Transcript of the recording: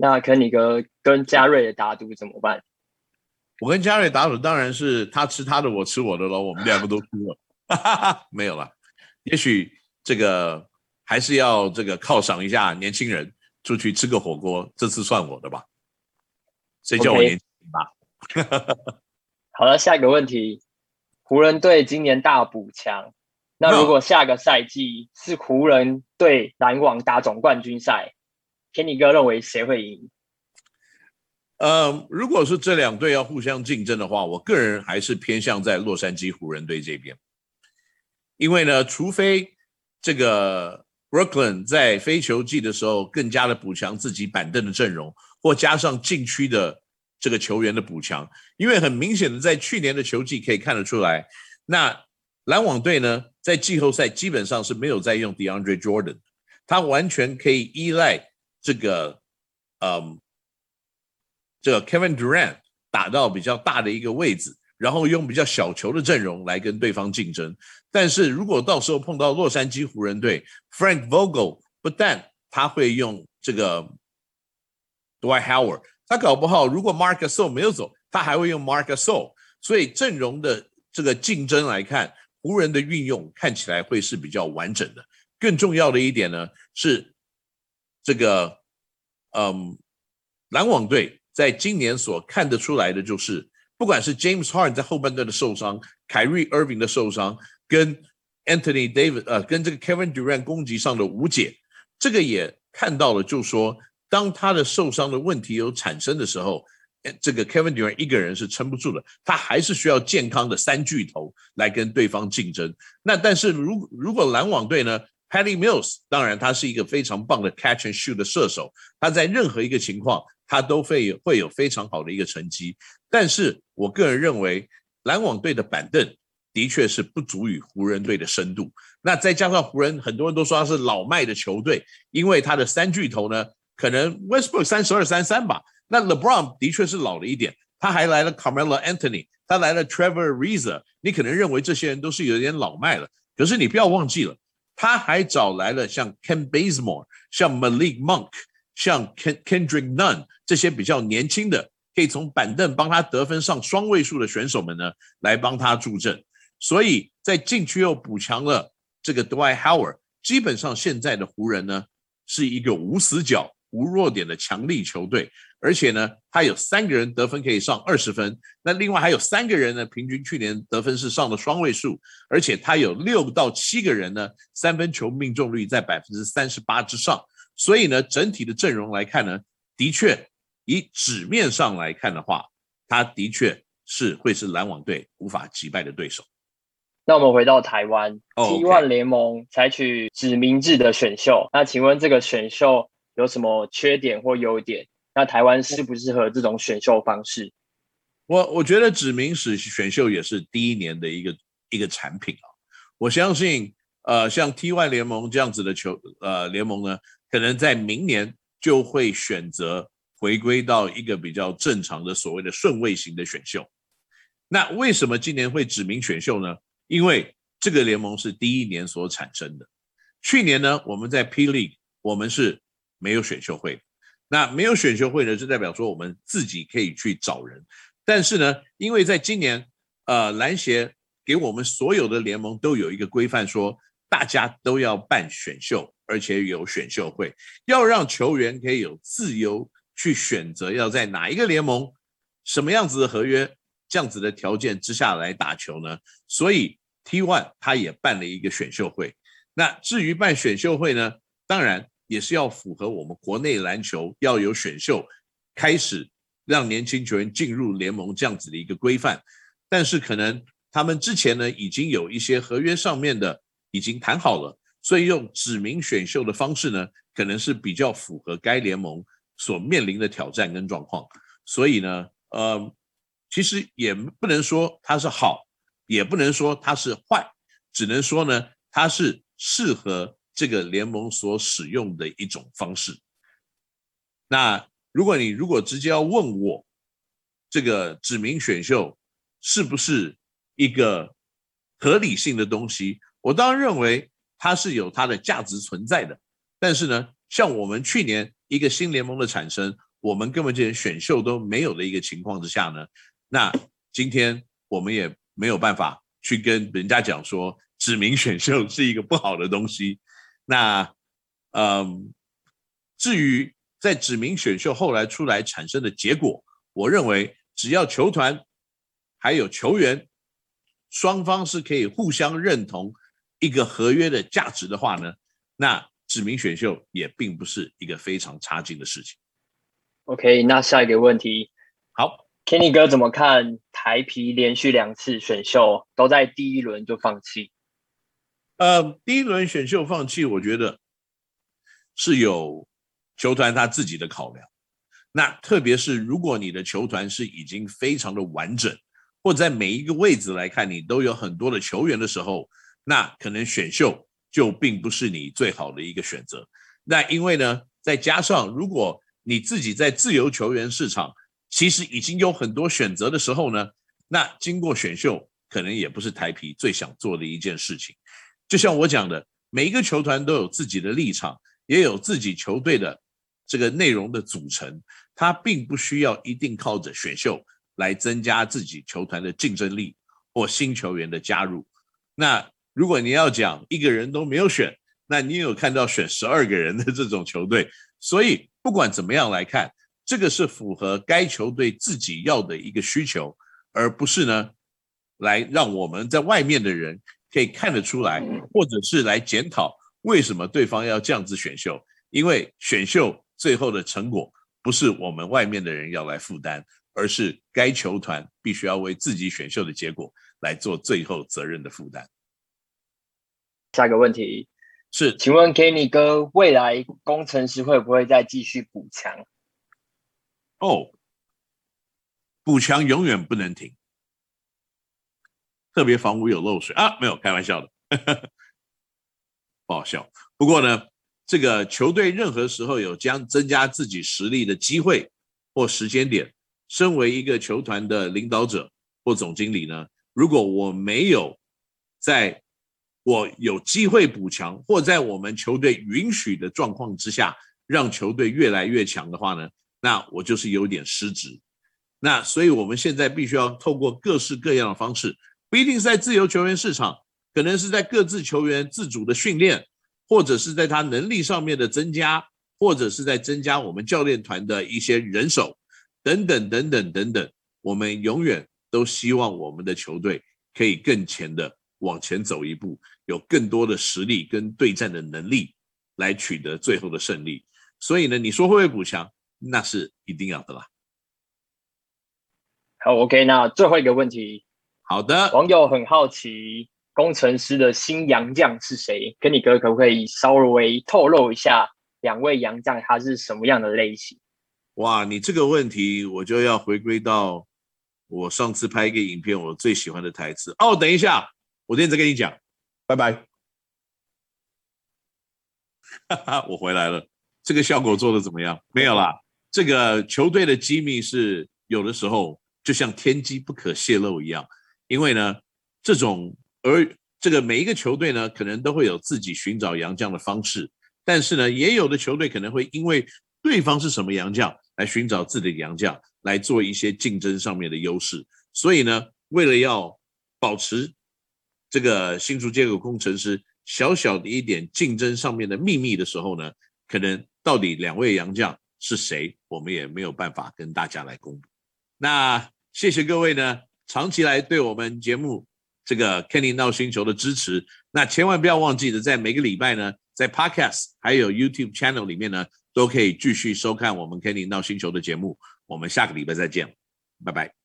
那肯尼哥跟嘉瑞的打赌怎么办？我跟嘉瑞打赌，当然是他吃他的，我吃我的了。我们两个都输了，没有了。也许这个还是要这个犒赏一下年轻人，出去吃个火锅，这次算我的吧。谁叫我年轻吧 好了，下一个问题，湖人队今年大补强，那如果下个赛季是湖人对篮网打总冠军赛，肯尼哥认为谁会赢？呃，如果是这两队要互相竞争的话，我个人还是偏向在洛杉矶湖人队这边，因为呢，除非这个 Brooklyn 在非球季的时候更加的补强自己板凳的阵容，或加上禁区的这个球员的补强，因为很明显的在去年的球季可以看得出来，那篮网队呢在季后赛基本上是没有在用 DeAndre Jordan，他完全可以依赖这个，嗯。这个 Kevin Durant 打到比较大的一个位置，然后用比较小球的阵容来跟对方竞争。但是如果到时候碰到洛杉矶湖人队，Frank Vogel 不但他会用这个 Dwight Howard，他搞不好如果 Marc Gasol 没有走，他还会用 Marc Gasol。所以阵容的这个竞争来看，湖人的运用看起来会是比较完整的。更重要的一点呢是这个，嗯，篮网队。在今年所看得出来的就是，不管是 James Harden 在后半段的受伤凯瑞 Irving 的受伤，跟 Anthony Davis 呃，跟这个 Kevin Durant 攻击上的无解，这个也看到了，就是说当他的受伤的问题有产生的时候，这个 Kevin Durant 一个人是撑不住的，他还是需要健康的三巨头来跟对方竞争。那但是如如果篮网队呢，Patty Mills 当然他是一个非常棒的 catch and shoot 的射手，他在任何一个情况。他都会会有非常好的一个成绩，但是我个人认为篮网队的板凳的确是不足以湖人队的深度。那再加上湖人很多人都说他是老迈的球队，因为他的三巨头呢，可能 Westbrook 三十二三三吧，那 LeBron 的确是老了一点，他还来了 Carmelo Anthony，他来了 Trevor Ariza，你可能认为这些人都是有点老迈了，可是你不要忘记了，他还找来了像 Ken Bazemore，像 Malik Monk。像 Kendrick Nunn 这些比较年轻的，可以从板凳帮他得分上双位数的选手们呢，来帮他助阵。所以在禁区又补强了这个 Dwight Howard，基本上现在的湖人呢是一个无死角、无弱点的强力球队。而且呢，他有三个人得分可以上二十分，那另外还有三个人呢，平均去年得分是上了双位数，而且他有六到七个人呢，三分球命中率在百分之三十八之上。所以呢，整体的阵容来看呢，的确以纸面上来看的话，他的确是会是篮网队无法击败的对手。那我们回到台湾，T1 联盟采取指名制的选秀，那请问这个选秀有什么缺点或优点？那台湾适不适合这种选秀方式？我我觉得指名式选秀也是第一年的一个一个产品啊。我相信，呃，像 T Y 联盟这样子的球呃联盟呢。可能在明年就会选择回归到一个比较正常的所谓的顺位型的选秀。那为什么今年会指名选秀呢？因为这个联盟是第一年所产生的。去年呢，我们在 P League 我们是没有选秀会。那没有选秀会呢，就代表说我们自己可以去找人。但是呢，因为在今年，呃，篮协给我们所有的联盟都有一个规范，说大家都要办选秀。而且有选秀会，要让球员可以有自由去选择要在哪一个联盟、什么样子的合约、这样子的条件之下来打球呢？所以 T1 他也办了一个选秀会。那至于办选秀会呢，当然也是要符合我们国内篮球要有选秀，开始让年轻球员进入联盟这样子的一个规范。但是可能他们之前呢，已经有一些合约上面的已经谈好了。所以用指名选秀的方式呢，可能是比较符合该联盟所面临的挑战跟状况。所以呢，呃，其实也不能说它是好，也不能说它是坏，只能说呢，它是适合这个联盟所使用的一种方式。那如果你如果直接要问我，这个指名选秀是不是一个合理性的东西，我当然认为。它是有它的价值存在的，但是呢，像我们去年一个新联盟的产生，我们根本就连选秀都没有的一个情况之下呢，那今天我们也没有办法去跟人家讲说指名选秀是一个不好的东西。那，嗯，至于在指名选秀后来出来产生的结果，我认为只要球团还有球员双方是可以互相认同一个合约的价值的话呢，那指名选秀也并不是一个非常差劲的事情。OK，那下一个问题，好，Kenny 哥怎么看台皮连续两次选秀都在第一轮就放弃？呃，第一轮选秀放弃，我觉得是有球团他自己的考量。那特别是如果你的球团是已经非常的完整，或在每一个位置来看你都有很多的球员的时候，那可能选秀就并不是你最好的一个选择。那因为呢，再加上如果你自己在自由球员市场其实已经有很多选择的时候呢，那经过选秀可能也不是台啤最想做的一件事情。就像我讲的，每一个球团都有自己的立场，也有自己球队的这个内容的组成，他并不需要一定靠着选秀来增加自己球团的竞争力或新球员的加入。那如果你要讲一个人都没有选，那你有看到选十二个人的这种球队，所以。不管怎么样来看，这个是符合该球队自己要的一个需求，而不是呢，来让我们在外面的人可以看得出来，或者是来检讨为什么对方要这样子选秀。因为选秀最后的成果不是我们外面的人要来负担，而是该球团必须要为自己选秀的结果来做最后责任的负担。下一个问题。是，请问 Kenny 哥，未来工程师会不会再继续补强？哦，补强永远不能停，特别房屋有漏水啊，没有开玩笑的，不好笑。不过呢，这个球队任何时候有将增加自己实力的机会或时间点，身为一个球团的领导者或总经理呢，如果我没有在我有机会补强，或在我们球队允许的状况之下，让球队越来越强的话呢，那我就是有点失职。那所以我们现在必须要透过各式各样的方式，不一定是在自由球员市场，可能是在各自球员自主的训练，或者是在他能力上面的增加，或者是在增加我们教练团的一些人手，等等等等等等。我们永远都希望我们的球队可以更前的。往前走一步，有更多的实力跟对战的能力来取得最后的胜利。所以呢，你说会不会补强？那是一定要的啦。好，OK，那最后一个问题。好的，网友很好奇，工程师的新洋将是谁？Kenny 哥可不可以稍微透露一下两位洋将他是什么样的类型？哇，你这个问题我就要回归到我上次拍一个影片，我最喜欢的台词。哦，等一下。我今天再跟你讲，拜拜。哈哈，我回来了，这个效果做的怎么样？没有啦，这个球队的机密是有的时候就像天机不可泄露一样，因为呢，这种而这个每一个球队呢，可能都会有自己寻找洋将的方式，但是呢，也有的球队可能会因为对方是什么洋将来寻找自己的洋将，来做一些竞争上面的优势。所以呢，为了要保持这个新竹接口工程师小小的一点竞争上面的秘密的时候呢，可能到底两位洋将是谁，我们也没有办法跟大家来公布。那谢谢各位呢，长期来对我们节目这个 Kenny 闹星球的支持。那千万不要忘记的，在每个礼拜呢，在 Podcast 还有 YouTube Channel 里面呢，都可以继续收看我们 Kenny 闹星球的节目。我们下个礼拜再见，拜拜。